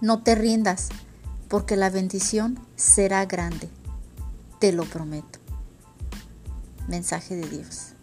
No te rindas, porque la bendición será grande. Te lo prometo. Mensaje de Dios.